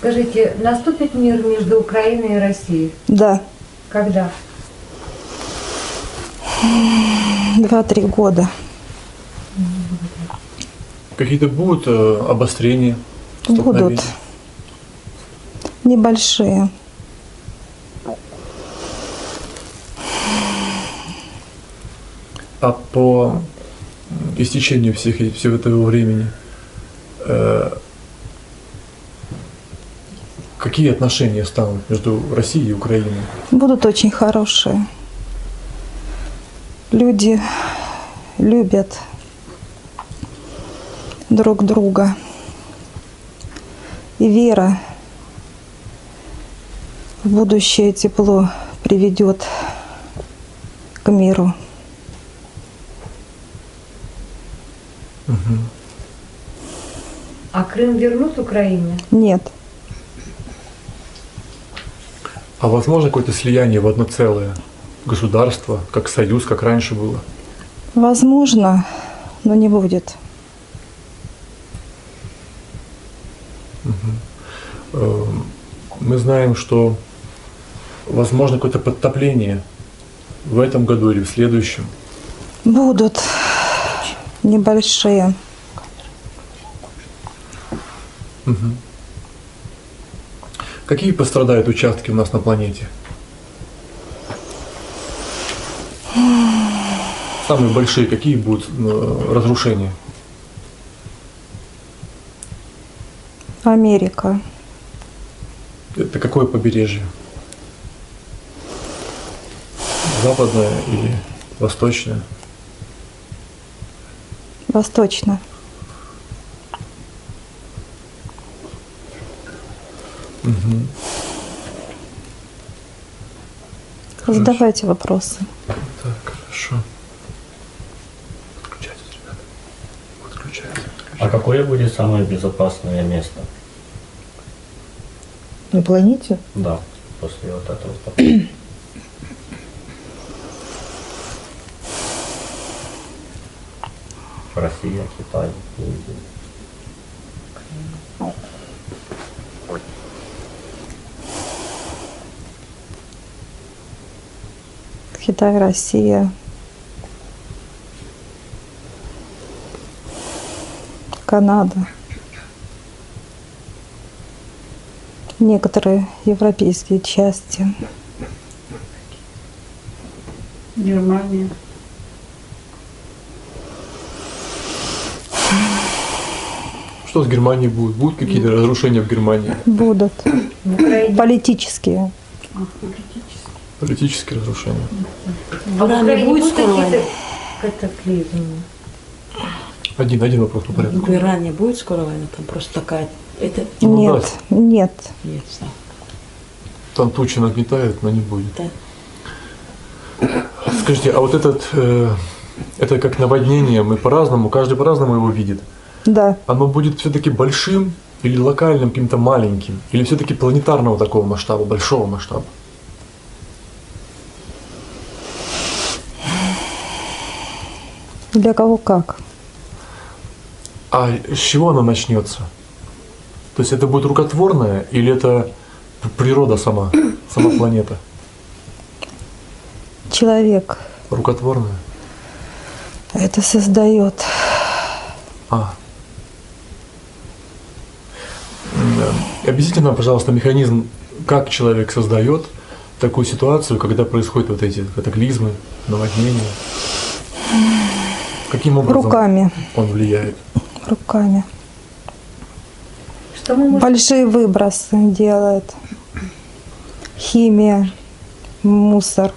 Скажите, наступит мир между Украиной и Россией? Да, Когда? два-три года. Какие-то будут э, обострения? Будут небольшие. А по истечению всех, всего этого времени э, какие отношения станут между Россией и Украиной? Будут очень хорошие. Люди любят друг друга. И вера в будущее тепло приведет к миру. А Крым вернут Украине? Нет, А возможно какое-то слияние в одно целое государство, как союз, как раньше было? возможно, но не будет. Э, Мы знаем, что возможно какое-то подтопление в этом году или в следующем. Будут небольшие. Какие пострадают участки у нас на планете? Самые большие какие будут э, разрушения? Америка. Это какое побережье? Западное или восточное? Восточно. Задавайте вопросы. Так, хорошо. Подключайтесь, ребята. Подключайтесь. А какое будет самое безопасное место? На планете? Да, после вот этого. Россия, Китай, Индия. Китай, Россия. Канада. Некоторые европейские части. Германия. Что с Германией будет? Будут какие-то разрушения в Германии? Будут В Украине? политические. Политические разрушения? А в Иране Украине будет скоро война? катаклизмы? Один, один вопрос по порядку. В Иране будет скоро война? Там просто такая... Это Ну, Нет, нет. нет, да. Там тучи нагнетают, но не будет. Да. Скажите, а вот этот, э, это как наводнение, мы по-разному, каждый по-разному его видит. Да, Оно будет все-таки большим или локальным, каким-то маленьким, или все-таки планетарного такого масштаба, большого масштаба? Для кого как. А с чего оно начнется? То есть это будет рукотворное или это природа сама, сама планета? Человек Рукотворная? это создает. А. Да. Объясните нам, пожалуйста, механизм, как человек создает такую ситуацию, когда происходят вот эти катаклизмы, наводнения. Каким образом Руками. он влияет? Руками. Что мы можем... Большие выбросы делает. Химия, мусор.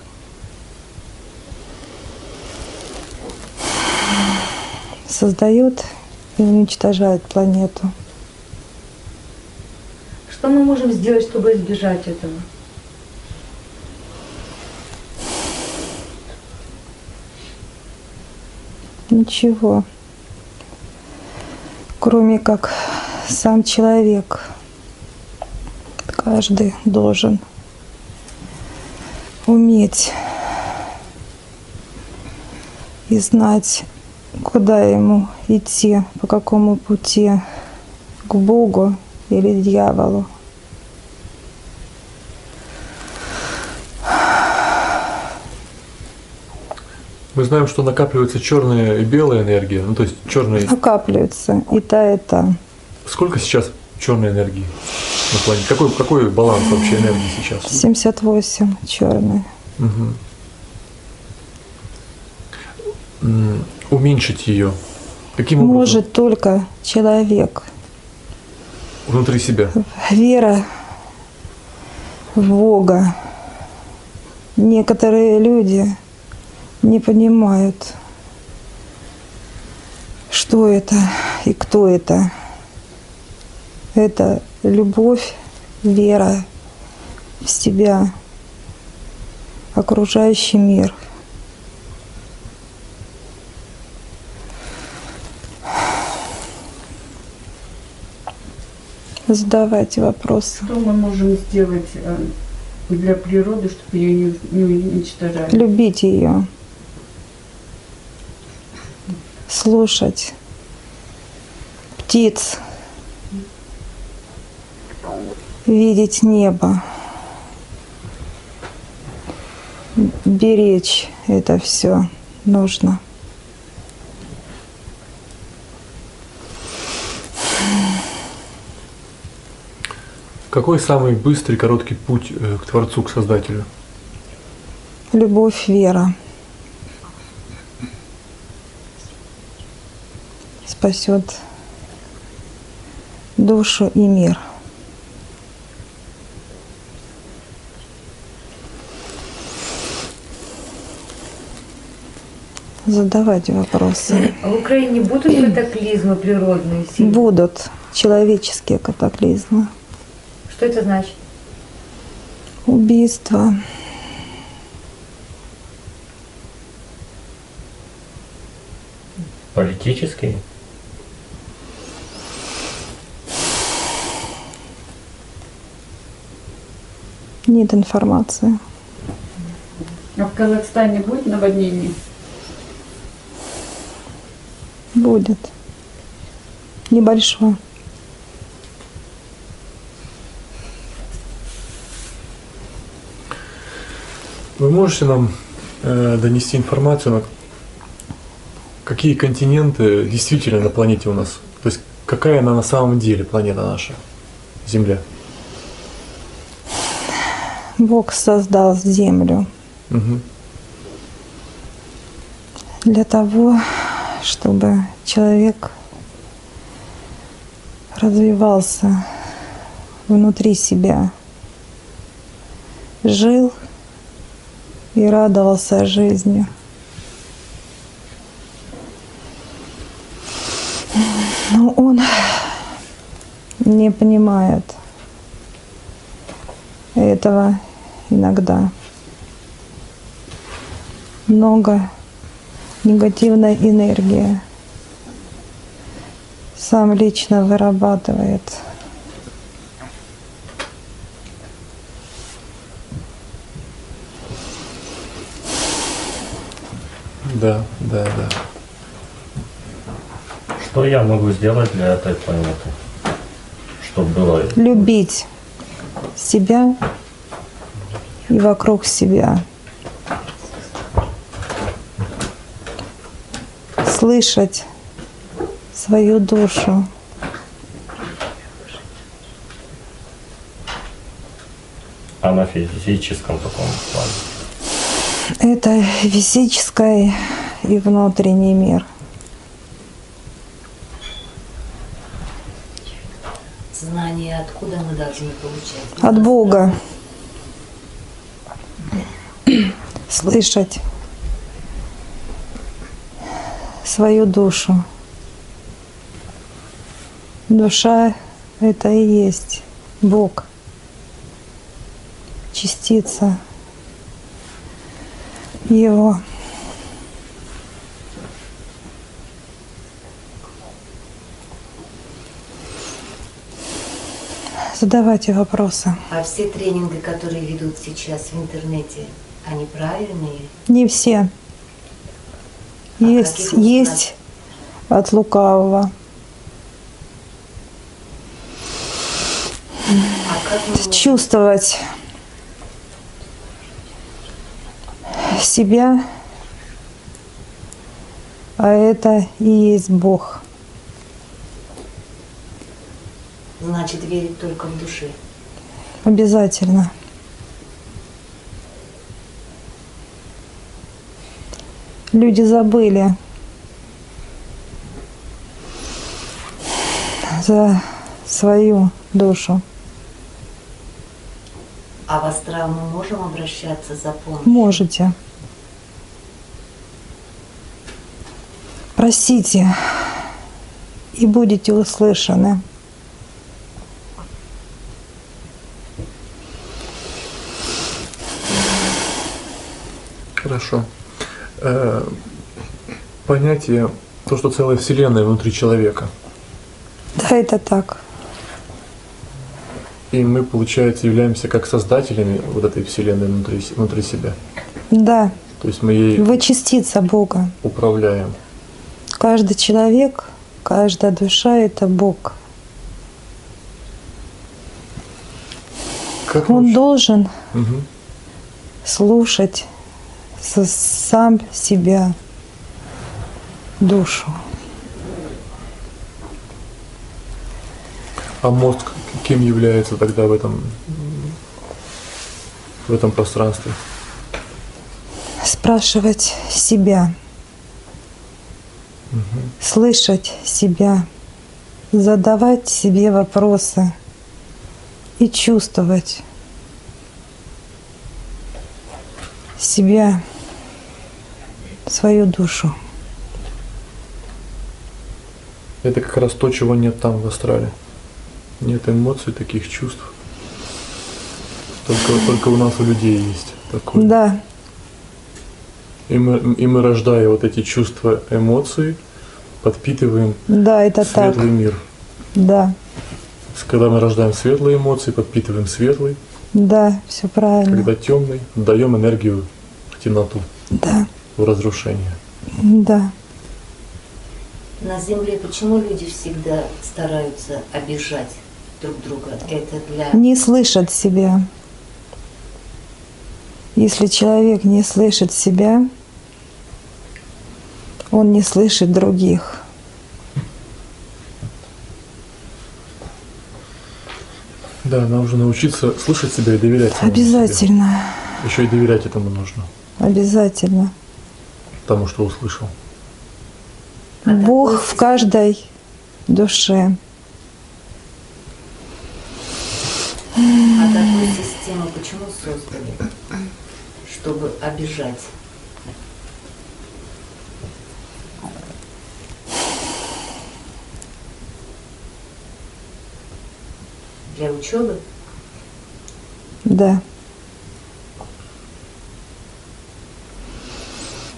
Создает и уничтожает планету. Что мы можем сделать, чтобы избежать этого? Ничего. Кроме как сам человек. Каждый должен уметь и знать, куда ему идти, по какому пути, к Богу или дьяволу. Мы знаем, что накапливается черная и белая энергия. Ну, то есть черная. Накапливается и та, и та. Сколько сейчас черной энергии на планете? Какой, какой баланс вообще энергии сейчас? 78 черный. Мгм. М, Уменьшить ее. Каким образом? Может только человек. Внутри себя. Вера в Бога. Некоторые люди не понимают, что это и кто это. Это любовь, вера в себя, окружающий мир. Задавайте вопросы. Что мы можем сделать э, для природы, чтобы ее не, не уничтожали? любить ее, слушать птиц, видеть небо, беречь это все нужно. Какой самый быстрый, короткий путь э, к Творцу, к Создателю? Любовь, вера спасет душу и мир. Задавайте вопросы. А в Украине будут катаклизмы природные? сильные? Будут человеческие катаклизмы, Что это значит? убийства, Политический? Нет информации. А в Казахстане будет наводнение? Будет. Небольшое. Вы можете нам э, донести информацию, на какие континенты действительно на планете у нас? То есть какая она на самом деле планета наша, Земля? Бог создал землю Мгм. для того, чтобы человек развивался внутри себя, жил и радовался жизнью. Но он не понимает этого иногда. Много негативной энергии сам лично вырабатывает. Да, да, да. Что я могу сделать для этой планеты? Чтобы было Любить себя и вокруг себя. Слышать свою душу. а на физическом таком плане? Это физический и внутренний мир. Знания откуда мы должны получать? От Бога. Слышать свою душу. Душа – это и есть Бог. Частица Его. Задавайте вопросы. А все тренинги, которые ведут сейчас в интернете, они правильные? Не все. А Есть, есть от лукавого. А Чувствовать себя А это и есть Бог. Значит, верить только в душе. Обязательно. Люди забыли за свою душу. А в астрал мы можем обращаться за помощью? Можете. Просите, и будете услышаны. Хорошо. Э, понятие, то, что целая вселенная внутри человека. Да, это так. И мы, получается, являемся как создателями вот этой вселенной внутри, внутри себя. Да, То есть мы ей вы частица Бога. управляем. Каждый человек, каждая душа – это Бог. Как Он должен Мгм. слушать сам себя, душу. А мозг кем является тогда в этом, в этом пространстве? Спрашивать себя, слышать себя, задавать себе вопросы. И чувствовать себя, свою душу. Это как раз то, чего нет там в астрале. Нет эмоций, таких чувств. Только, только у нас у людей есть такое. Да, И мы, и мы, рождая вот эти чувства, эмоции, подпитываем да, это так. светлый мир. Да, Когда мы рождаем светлые эмоции, подпитываем светлый. да, все правильно. Когда темный, даем энергию в темноту, Да, в разрушение. да. На Земле почему люди всегда стараются обижать друг друга? Это для... не слышат себя. Если человек не слышит себя, он не слышит других. Да, нам нужно научиться слышать себя и доверять самому себе. Обязательно, Еще и доверять этому нужно, обязательно. Тому, что услышал. Бог в каждой душе. А такую систему почему создали? Чтобы обижать. Для учебы? Да.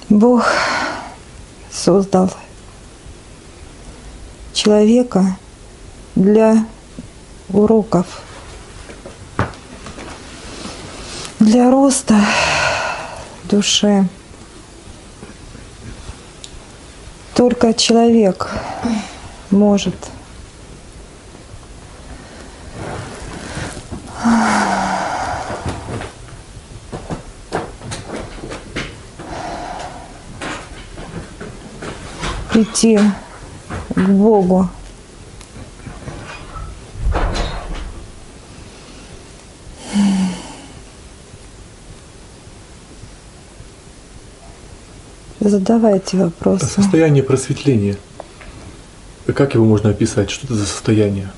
Бог создал человека для уроков, для роста души. Только человек может прийти к Богу. Задавайте вопросы. состояние просветления. Как его можно описать? Что это за состояние?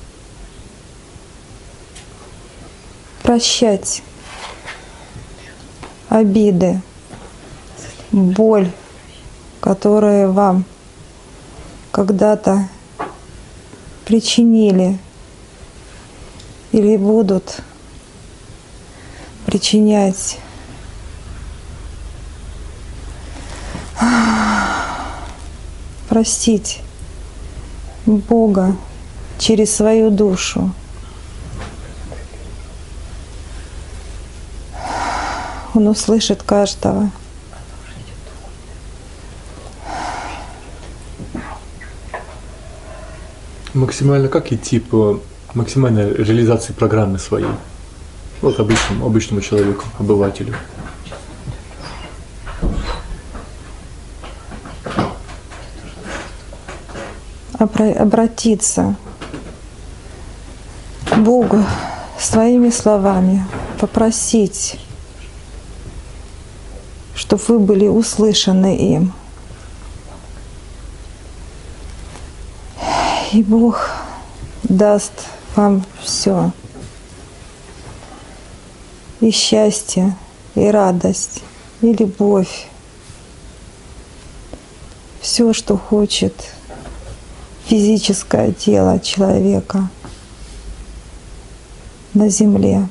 Прощать обиды, боль, которые вам когда-то причинили или будут причинять. Простить Бога через свою душу. Он услышит каждого. Максимально как идти по максимальной реализации программы своей? Вот обычному, обычному человеку, обра- обратиться к Богу своими словами, попросить, чтобы вы были услышаны им. И Бог даст вам все. И счастье, и радость, и любовь. Все, что хочет физическое тело человека на земле.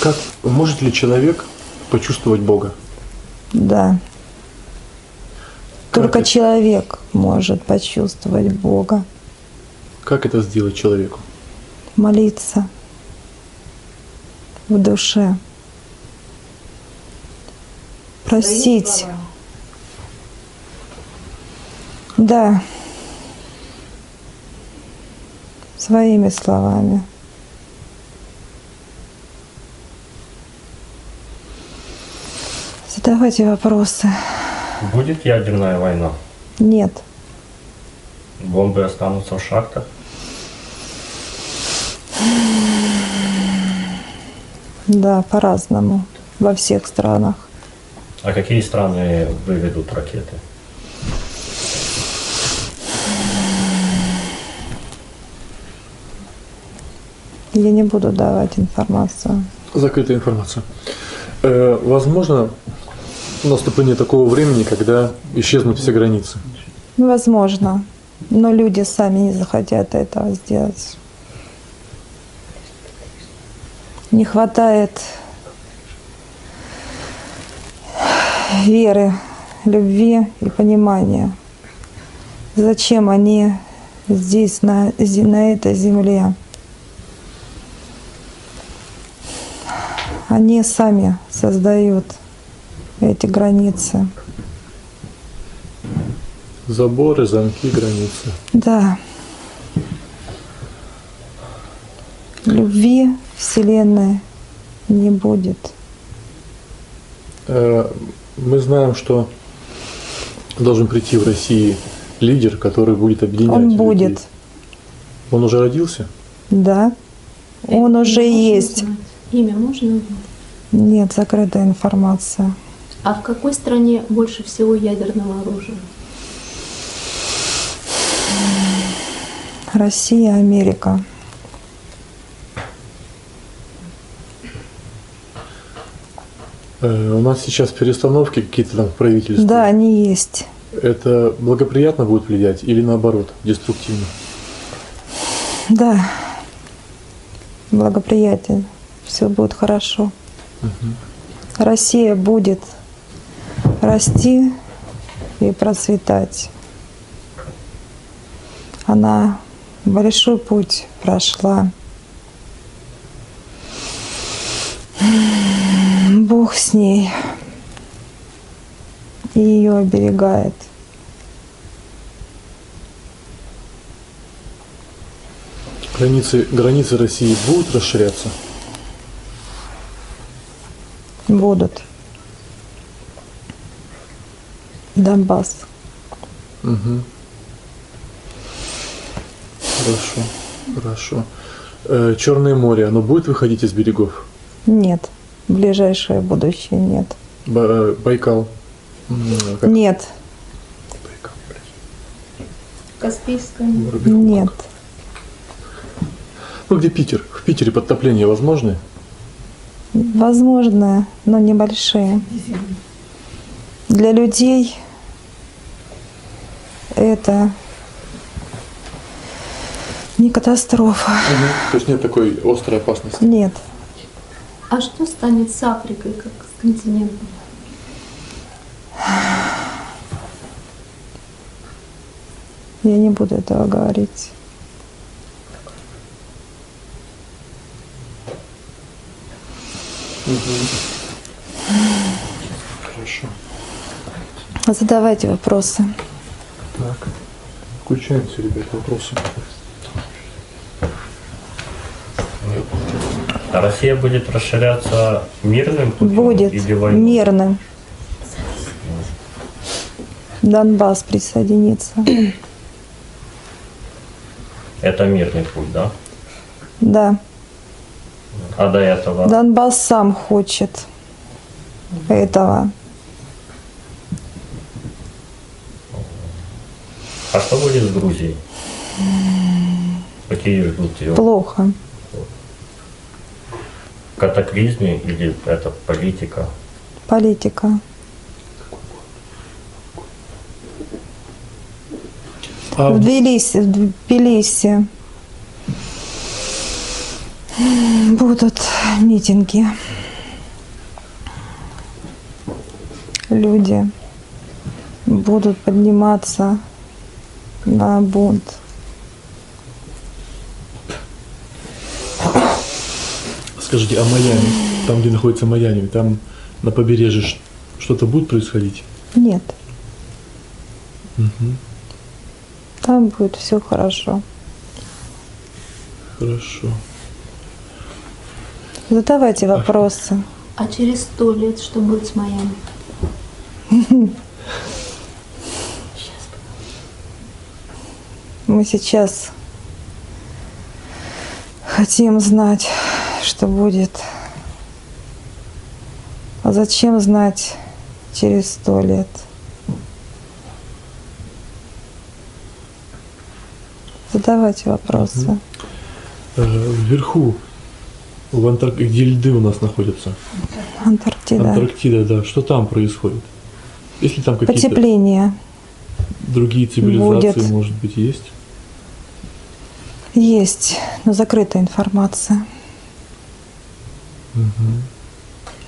Как может ли человек почувствовать Бога? Да. Только это? человек может почувствовать Бога, Как это сделать человеку? молиться в душе, просить. Да. Своими словами. Задавайте вопросы. Будет ядерная война? Нет. Бомбы останутся в шахтах? Да, по-разному. Во всех странах. А какие страны выведут ракеты? Я не буду давать информацию. Закрытая информация. Э, возможно наступление такого времени, когда исчезнут все границы. Возможно. Но люди сами не захотят этого сделать. Не хватает веры, любви и понимания. Зачем они здесь, на, на этой земле? Они сами создают эти границы. Заборы, замки, границы. Да. Любви Вселенной не будет. Э, мы знаем, что должен прийти в России лидер, который будет объединять Он людей. будет. Он уже родился? Да. Он уже есть. Имя можно? Нет, закрытая информация. А в какой стране больше всего ядерного оружия? Россия, Америка. Э, у нас сейчас перестановки какие-то там в правительстве. Да, они есть. Это благоприятно будет влиять или наоборот, деструктивно? Да. Благоприятие. Все будет хорошо. Россия будет расти и процветать. Она большой путь прошла. Бог с ней и ее оберегает. Границы, границы России будут расширяться? Будут. Донбасс. Мгм. Хорошо, хорошо. Э, Черное море, оно будет выходить из берегов? Нет. В ближайшее будущее нет. Ба- э, Байкал. М, как Нет. Байкал, блядь. Каспийское. Нет. Ну где Питер? В Питере подтопления возможны? Возможно, но небольшие. Для людей это не катастрофа. То есть нет такой острой опасности. Нет. А что станет с Африкой, как с континентом? Я не буду этого говорить. Хорошо. Задавайте вопросы. Так. Включаем все, ребят, вопросы. А Россия будет расширяться мирным путем Будет или войной? мирным. Донбасс присоединится. Это мирный путь, да? Да. А до этого Донбасс сам хочет этого. А что будет с Грузией? Какие ждут ее Плохо. катаклизмы или это политика? Политика. А В Тбилиси, в Тбилиси будут митинги. Люди будут подниматься на бунт. скажите, а Майами, там, где находится Майами, там на побережье что-то будет происходить? Нет, Мгм. там будет все хорошо. Хорошо. Задавайте вопросы. А через сто лет что будет с Майами? Мы сейчас хотим знать, что будет. А зачем знать через сто лет? Задавайте вопросы. Э, Вверху, в Антарк... где льды у нас находятся, Антарктида. Антарктида, да, что там происходит? Если там какие-то Потепление другие цивилизации, Будет. может быть, есть? Есть, но закрытая информация.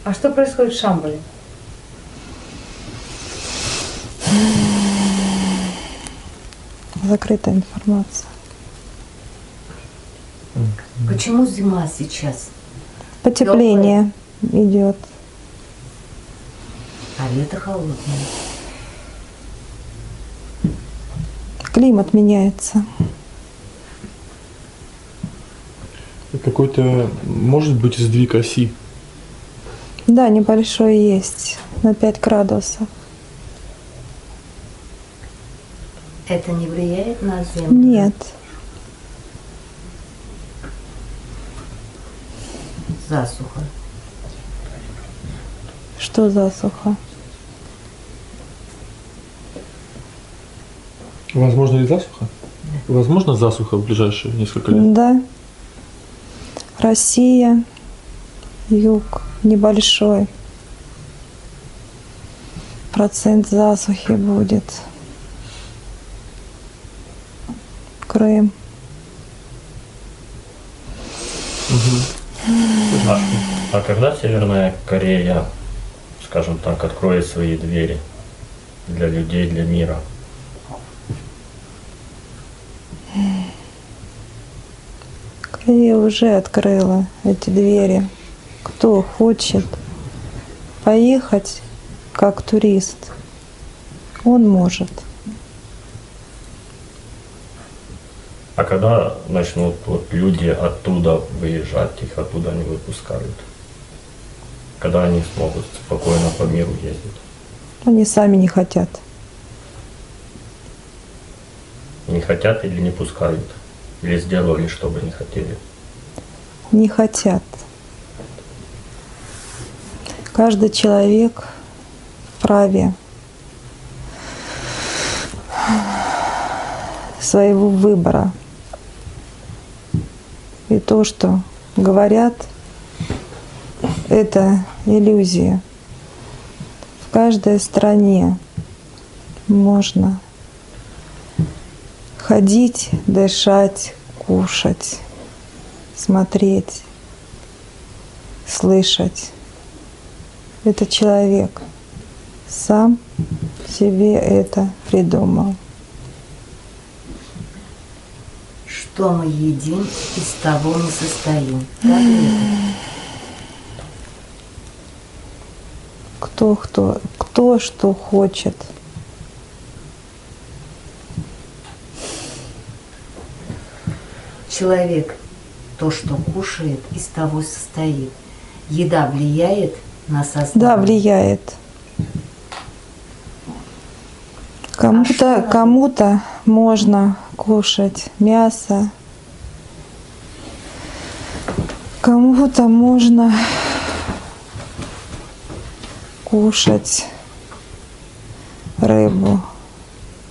А что происходит в Шамбале? Закрытая информация. Почему зима сейчас? Потепление идет. А лето холодное. Климат меняется. Какой-то, может быть, сдвиг оси. Да, небольшой есть, на 5 градусов. Это не влияет на землю? Нет, Засуха. что засуха? Возможно ли засуха? Возможно засуха в ближайшие несколько лет? Да. Россия, юг небольшой. Процент засухи будет. Крым. А, а когда Северная Корея, скажем так, откроет свои двери для людей, для мира? Корея уже открыла эти двери. Кто хочет поехать как турист, он может. А когда начнут вот люди оттуда выезжать, их оттуда не выпускают? Когда они смогут спокойно по миру ездить? Они сами не хотят. Не хотят или не пускают? Или сделали, чтобы не хотели? Не хотят. Каждый человек вправе своего выбора. И то, что говорят, это иллюзия. В каждой стране можно ходить, дышать, кушать, смотреть, слышать. Это человек сам себе это придумал. Что мы едим, из того мы состоим. Так? Кто, кто, кто что хочет. Человек то, что кушает, из того состоит. Еда влияет на сознание? Да, влияет. Кому-то кому-то можно кушать мясо, кому-то можно кушать рыбу,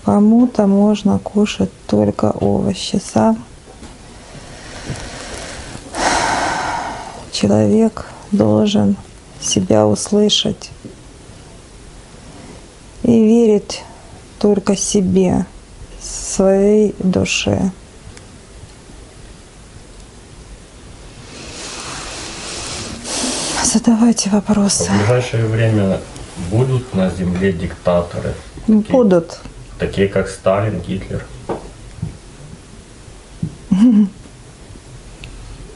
кому-то можно кушать только овощи. Сам человек должен себя услышать и верить только себе, своей душе. Задавайте В вопросы. ближайшее время будут на земле диктаторы, Будут. такие как Сталин, Гитлер.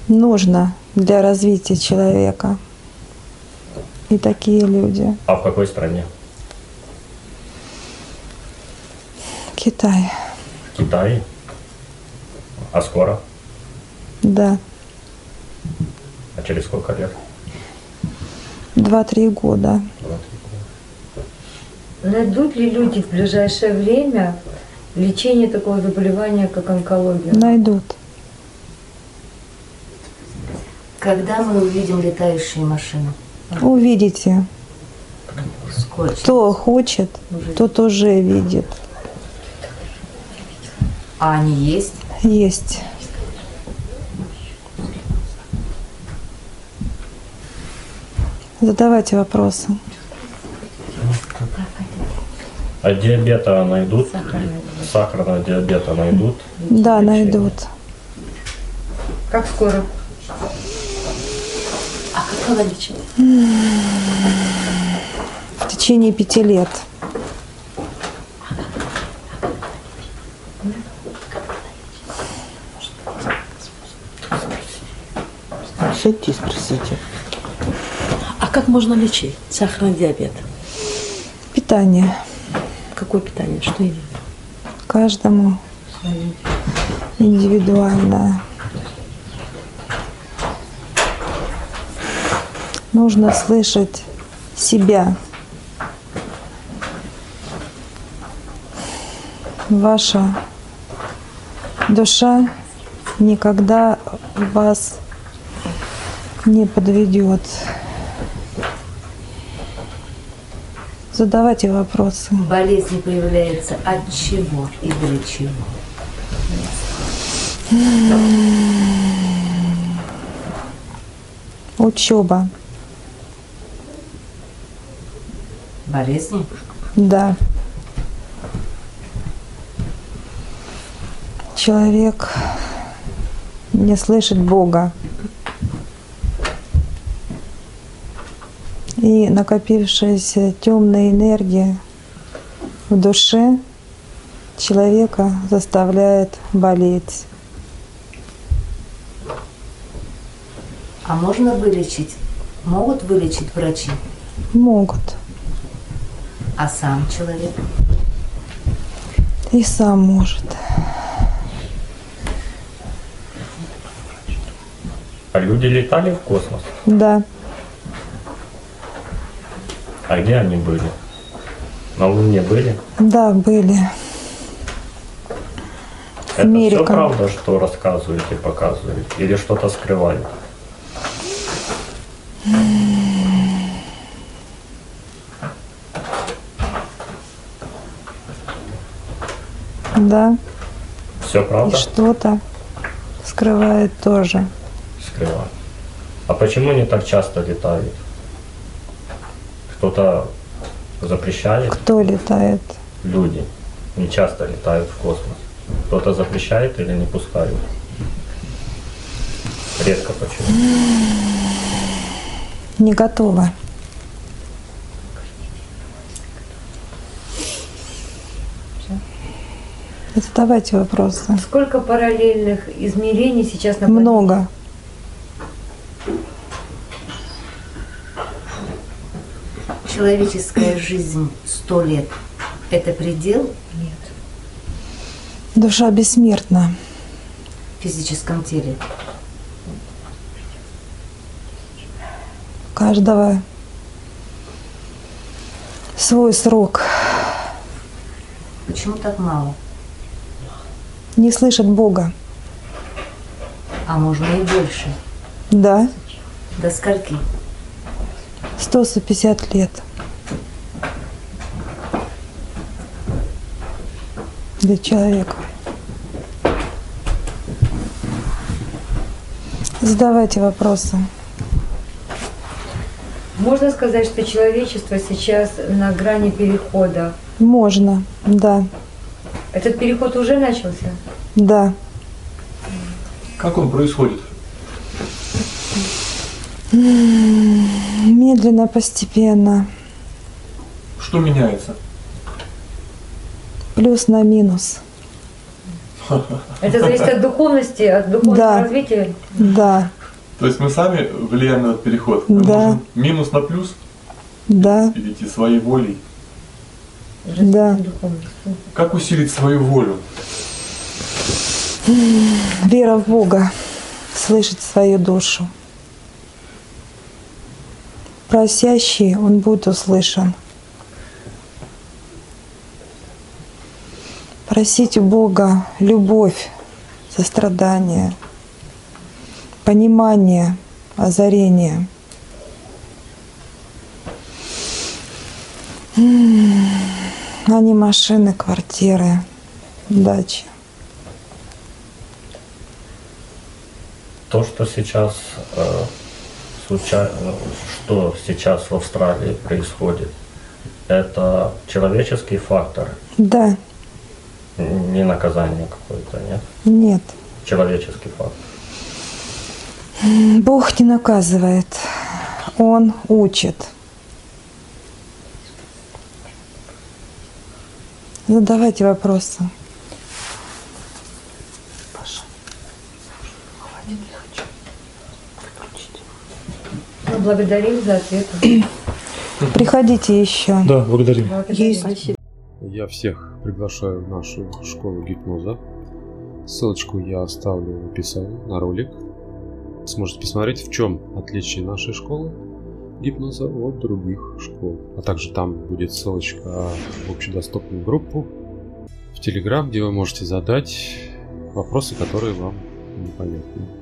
Нужно для развития человека. И такие люди. А в какой стране? Китай. В Китае? А скоро? Да. А через сколько лет? Два-три года. Найдут ли люди в ближайшее время лечение такого заболевания, как онкология? Найдут. Когда мы увидим летающие машины? Увидите. Сколько? Кто хочет, тот уже видит. А они есть? Есть. Задавайте вопросы. А диабета найдут? Сахарного диабета найдут? Да, найдут. Как скоро? А какого лечить? В течение пяти лет. Сядьте и спросите. А как можно лечить сахарный диабет? Питание. Какое питание? Что едят? Каждому индивидуальное. Нужно слышать себя. Ваша душа никогда вас не подведет. Задавайте вопросы. Болезнь появляется от чего и для чего? Учеба. Болезни? Да. Человек не слышит Бога. И накопившаяся темная энергия в душе человека заставляет болеть. А можно вылечить? Могут вылечить врачи? Могут. А сам человек? И сам может. А люди летали в космос? Да. А где они были? На Луне были? Да, были. Это Америка. все правда, что рассказываете, показываете? Или что-то скрывают? Да. Все И правда? что-то скрывает тоже. Скрывают. А почему не так часто летают? Кто-то запрещает? Кто летает? Люди не часто летают в космос. Кто-то запрещает или не пускают? Редко почему? Не готова. Задавайте вопросы. Сколько параллельных измерений сейчас на планете? Много. Человеческая жизнь сто лет – это предел Душа бессмертна. в физическом теле? У каждого свой срок. Почему так мало? Не слышат Бога. А можно и больше. Да, До скольки? 150 лет. Для человека. Задавайте вопросы. Можно сказать, что человечество сейчас на грани перехода. Можно, да, Этот переход уже начался? Да. Как он происходит? Медленно, постепенно. Что меняется? Плюс на минус. Это зависит от духовности, от духовного Да. развития. Да, То есть мы сами влияем на этот переход? Мы Да. можем минус на плюс да, перейти своей волей? Да. Как усилить свою волю? Вера в Бога, слышать свою душу. Просящий, он будет услышан. Просить у Бога любовь, сострадание, понимание, озарение. М, А машины, квартиры, дачи. То, что сейчас э, случа- что сейчас в Австралии происходит, это человеческий фактор, Да, не наказание какое-то, нет? нет. Человеческий фактор. Бог не наказывает, Он учит. Задавайте вопросы. Благодарим за ответы. Приходите еще. Да, благодарим. Есть. Я всех приглашаю в нашу школу гипноза. Ссылочку я оставлю в описании на ролик. Сможете посмотреть, в чем отличие нашей школы гипноза от других школ. А также там будет ссылочка в общедоступную группу в Телеграм, где вы можете задать вопросы, которые вам непонятны.